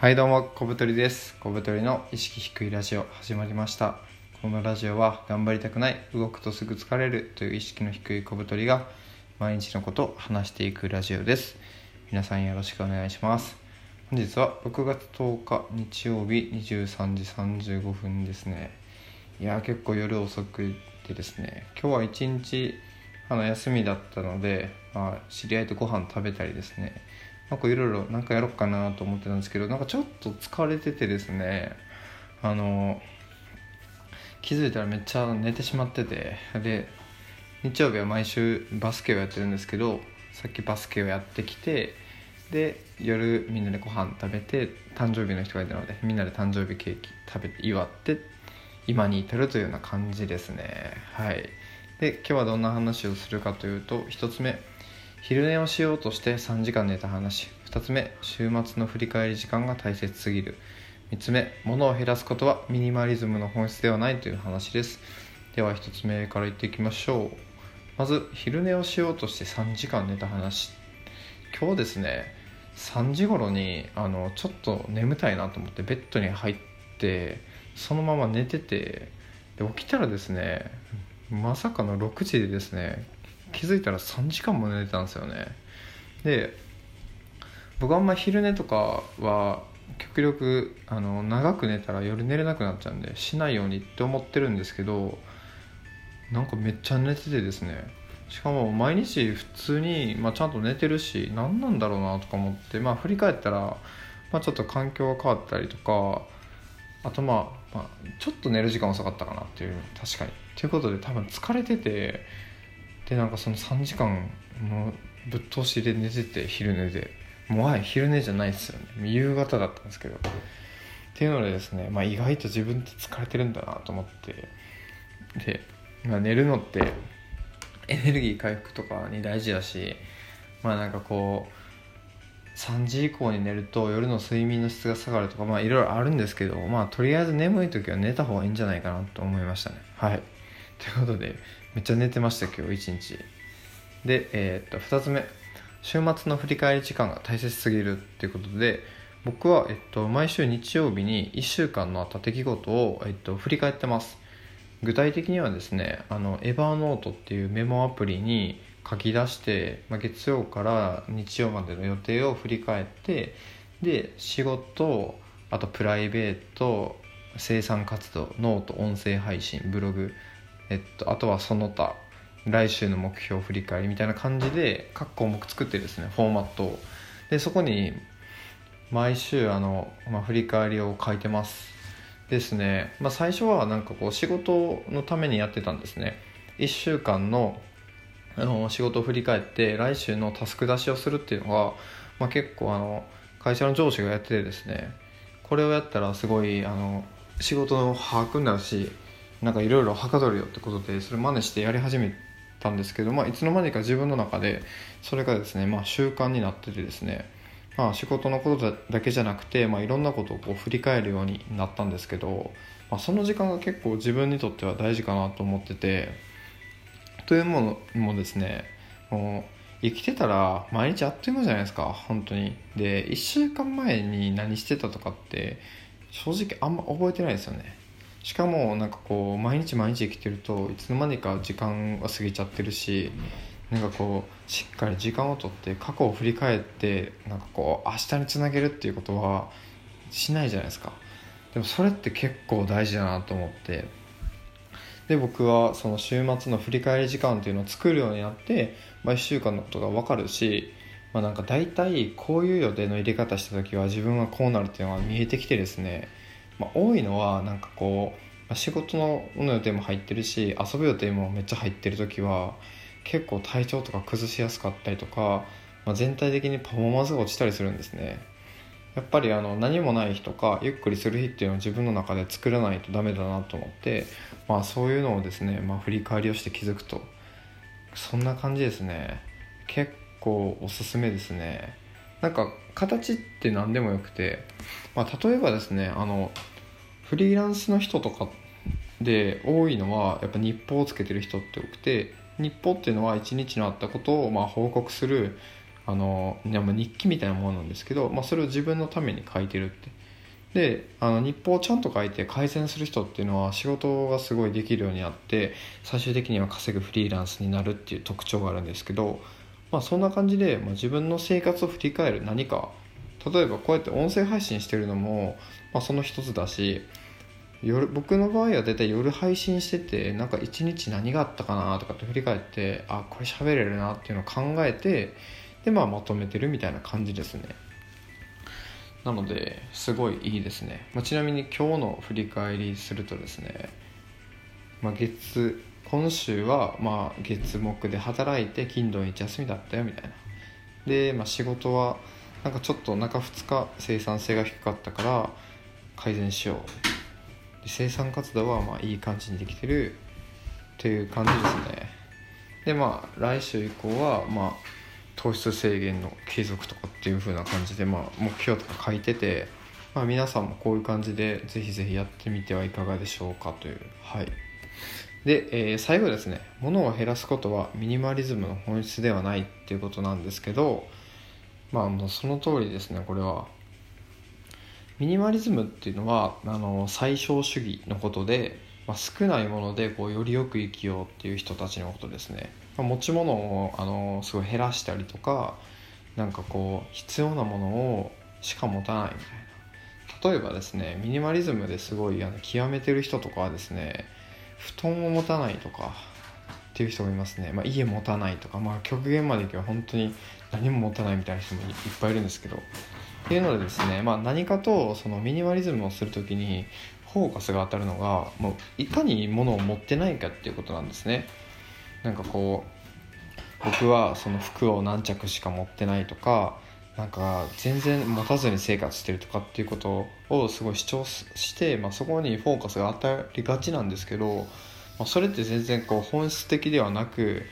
はいどうも小太りです。小太りの意識低いラジオ始まりました。このラジオは頑張りたくない動くとすぐ疲れるという意識の低い小太りが毎日のことを話していくラジオです。皆さんよろしくお願いします。本日は6月10日日曜日23時35分ですね。いや結構夜遅くてですね。今日は一日あの休みだったので、まあ、知り合いとご飯食べたりですね。なんかいろいろなんかやろうかなと思ってたんですけどなんかちょっと疲れててですねあの気づいたらめっちゃ寝てしまっててで日曜日は毎週バスケをやってるんですけどさっきバスケをやってきてで夜みんなでご飯食べて誕生日の人がいたのでみんなで誕生日ケーキ食べて祝って今に至るというような感じですね。はい。で今日はどんな話をするかというと1つ目昼寝をしようとして3時間寝た話。2つ目週末の振り返り時間が大切すぎる。3つ目物を減らすことはミニマリズムの本質ではないという話です。では1つ目から言っていきましょう。まず昼寝をしようとして3時間寝た話。今日ですね3時頃にあのちょっと眠たいなと思ってベッドに入ってそのまま寝ててで起きたらですねまさかの6時でですね気づいたら3時間も寝てたんですよね。で僕あんま昼寝とかは極力あの長く寝たら夜寝れなくなっちゃうんでしないようにって思ってるんですけどなんかめっちゃ寝ててですね。しかも毎日普通に、まあ、ちゃんと寝てるし何なんだろうなとか思ってまあ振り返ったら、まあ、ちょっと環境が変わったりとかあとまあ、まあ、ちょっと寝る時間遅かったかなっていう確かに。ということで多分疲れててでなんかその3時間もぶっ通しで寝てて昼寝で。もうはい昼寝じゃないですよね。夕方だったんですけど。っていうのでですね、まあ、意外と自分って疲れてるんだなと思って。で、まあ、寝るのってエネルギー回復とかに大事だしまあなんかこう3時以降に寝ると夜の睡眠の質が下がるとかまあいろいろあるんですけどまあとりあえず眠い時は寝た方がいいんじゃないかなと思いましたね。はい。ということでめっちゃ寝てました今日一日。でえー、っと2つ目。週末の振り返り時間が大切すぎるっていうことで僕は、えっと、毎週日曜日に1週間のあった出来事を、えっと、振り返ってます。具体的にはですねあのエヴァーノートっていうメモアプリに書き出して、まあ、月曜から日曜までの予定を振り返ってで仕事あとプライベート生産活動ノート音声配信ブログ、えっと、あとはその他来週の目標振り返りみたいな感じで各項目作ってですねフォーマットを。でそこに毎週あの、まあ、振り返りを書いてます。ですね、まあ、最初はなんかこう仕事のためにやってたんですね。1週間のあの仕事を振り返って来週のタスク出しをするっていうのが、まあ、結構あの会社の上司がやっててですね。これをやったらすごいあの仕事の把握になるしなんかいろいろはかどるよってことでそれ真似してやり始めたんですけど、まあ、いつの間にか自分の中でそれがですね、まあ、習慣になっててですね、まあ、仕事のことだけじゃなくて、まあ、いろんなことをこう振り返るようになったんですけど、まあ、その時間が結構自分にとっては大事かなと思っててというものもですねもう生きてたら毎日あっという間じゃないですか本当に。で1週間前に何してたとかって正直あんま覚えてないですよね。しかもなんかこう毎日毎日生きてるといつの間にか時間が過ぎちゃってるしなんかこうしっかり時間をとって過去を振り返ってなんかこう明日につなげるっていうことはしないじゃないですか。でもそれって結構大事だなと思って。で僕はその週末の振り返り時間っていうのを作るようになって、まあ、1週間のことが分かるし、まあ、なんか大体こういう予定の入れ方した時は自分はこうなるっていうのが見えてきてですね。まあ、多いのはなんかこう、仕事の予定も入ってるし遊ぶ予定もめっちゃ入ってる時は結構体調とか崩しやすかったりとか、まあ、全体的にパフォーマンスが落ちたりするんですね。やっぱりあの何もない日とかゆっくりする日っていうのを自分の中で作らないとダメだなと思って、まあ、そういうのをですね、まあ、振り返りをして気づくとそんな感じですね。結構おすすめですね。なんか形って何でもよくて、まあ、例えばですねあのフリーランスの人とかで多いのはやっぱ日報をつけてる人って多くて日報っていうのは一日のあったことをま報告するあの日記みたいなものなんですけど、まあ、それを自分のために書いてるって。であの日報をちゃんと書いて改善する人っていうのは仕事がすごいできるようになって最終的には稼ぐフリーランスになるっていう特徴があるんですけど、まあ、そんな感じで、まあ、自分の生活を振り返る何か。例えばこうやって音声配信してるのも、まあ、その一つだし夜僕の場合は大体夜配信しててなんか一日何があったかなとかって振り返ってあこれ喋れるなっていうのを考えてで、まあ、まとめてるみたいな感じですね。なのですごいいいですね、まあ、ちなみに今日の振り返りするとですね、まあ、月今週はまあ月木で働いて金土日休みだったよみたいな。で、まあ、仕事はなんかちょっと中2日生産性が低かったから改善しよう。で生産活動はまあいい感じにできてるという感じですね。でまあ来週以降はまあ糖質制限の継続とかっていう風な感じで、まあ、目標とか書いてて、まあ、皆さんもこういう感じでぜひぜひやってみてはいかがでしょうかという。はい。で、えー、最後ですね。物を減らすことはミニマリズムの本質ではないっていうことなんですけどまあもうその通りですね。これは。ミニマリズムっていうのはあの最小主義のことで、まあ、少ないものでこうよりよく生きようっていう人たちのことですね、まあ、持ち物をあのすごい減らしたりとかなんかこう必要なものをしか持たないみたいな。例えばですねミニマリズムですごいあの極めてる人とかはですね布団を持たないとかっていう人がいますね、まあ、家持たないとか、まあ、極限までいけば本当に何も持たないみたいな人もいっぱいいるんですけど。っていうのでですね、まあ、何かとそのミニマリズムをする時にフォーカスが当たるのがもういかに物を持ってないかっていうことなんですね。なんかこう僕はその服を何着しか持ってないとかなんか全然持たずに生活してるとかっていうことをすごい主張して、まあ、そこにフォーカスが当たりがちなんですけどまあ、それって全然こう本質的ではなく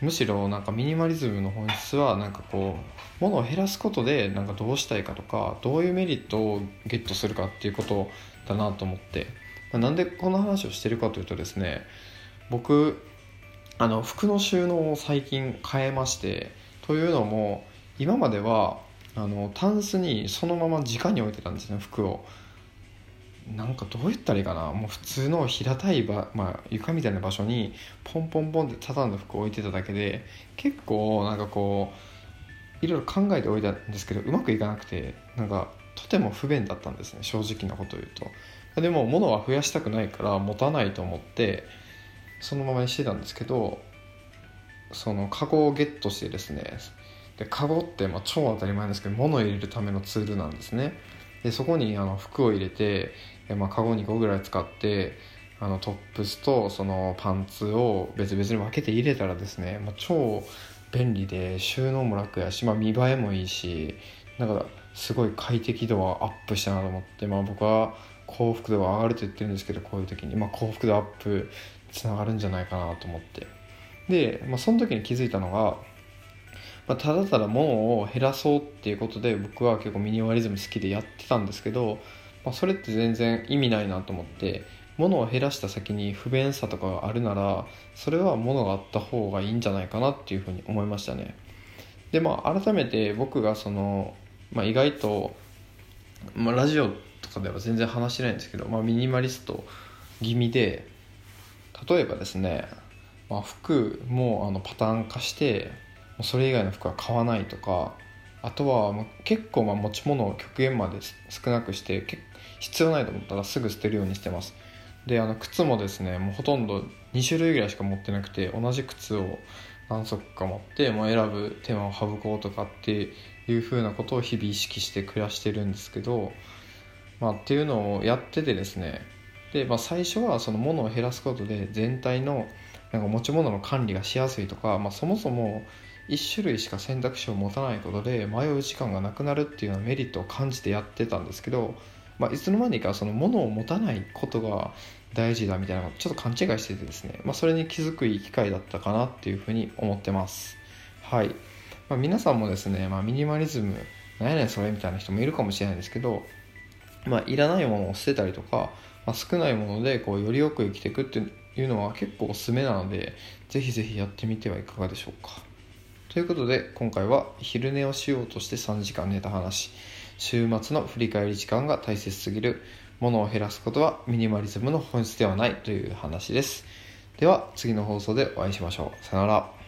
むしろなんかミニマリズムの本質はなんかこう物を減らすことでなんかどうしたいかとかどういうメリットをゲットするかっていうことだなと思って。まなんでこの話をしてるかというとですね僕あの服の収納を最近変えましてというのも今まではあのタンスにそのまま直に置いてたんですね服を。なんかどう言ったらいいかな。もう普通の平たい場、まあ、床みたいな場所にポンポンポンって畳んだ服を置いてただけで結構なんかこういろいろ考えておいたんですけどうまくいかなくてなんかとても不便だったんですね正直なこと言うと。でも物は増やしたくないから持たないと思ってそのままにしてたんですけどそのカゴをゲットしてですねでカゴってまあ超当たり前ですけど物を入れるためのツールなんですね。でそこにあの服を入れて、まあ、カゴ2個ぐらい使ってあのトップスとそのパンツを別々に分けて入れたらですね、まあ、超便利で収納も楽やし、まあ、見栄えもいいしなんかすごい快適度はアップしたなと思って、まあ、僕は幸福度が上がると言ってるんですけどこういう時に、まあ、幸福度アップつながるんじゃないかなと思って。で、まあ、その時に気づいたのがまあ、ただただ物を減らそうっていうことで僕は結構ミニマリズム好きでやってたんですけど、まあ、それって全然意味ないなと思って物を減らした先に不便さとかがあるならそれは物があった方がいいんじゃないかなっていうふうに思いましたね。でまあ改めて僕がその、まあ、意外と、まあ、ラジオとかでは全然話してないんですけど、まあ、ミニマリスト気味で例えばですね、まあ、服もあのパターン化してそれ以外の服は買わないとかあとは結構まあ持ち物を極限まで少なくして必要ないと思ったらすぐ捨てるようにしてます。であの靴もですねもうほとんど2種類ぐらいしか持ってなくて同じ靴を何足か持って、まあ、選ぶ手間を省こうとかっていうふうなことを日々意識して暮らしてるんですけど、まあ、っていうのをやっててですね。で、まあ、最初はその物を減らすことで全体のなんか持ち物の管理がしやすいとか、まあ、そもそも1種類しか選択肢を持たないことで迷う時間がなくなるっていうようなメリットを感じてやってたんですけど、まあ、いつの間にかその物を持たないことが大事だみたいなちょっと勘違いしててですね、まあ、それに気づくいい機会だったかなっていうふうに思ってます。はい、まあ、皆さんもですね、ま、ミニマリズム何やねんそれみたいな人もいるかもしれないですけど、まあ、いらないものを捨てたりとか、まあ、少ないものでこうよりよく生きていくっていうのは結構おすすめなのでぜひぜひやってみてはいかがでしょうか。ということで今回は昼寝をしようとして3時間寝た話。週末の振り返り時間が大切すぎる。ものを減らすことはミニマリズムの本質ではないという話です。では次の放送でお会いしましょう。さよなら。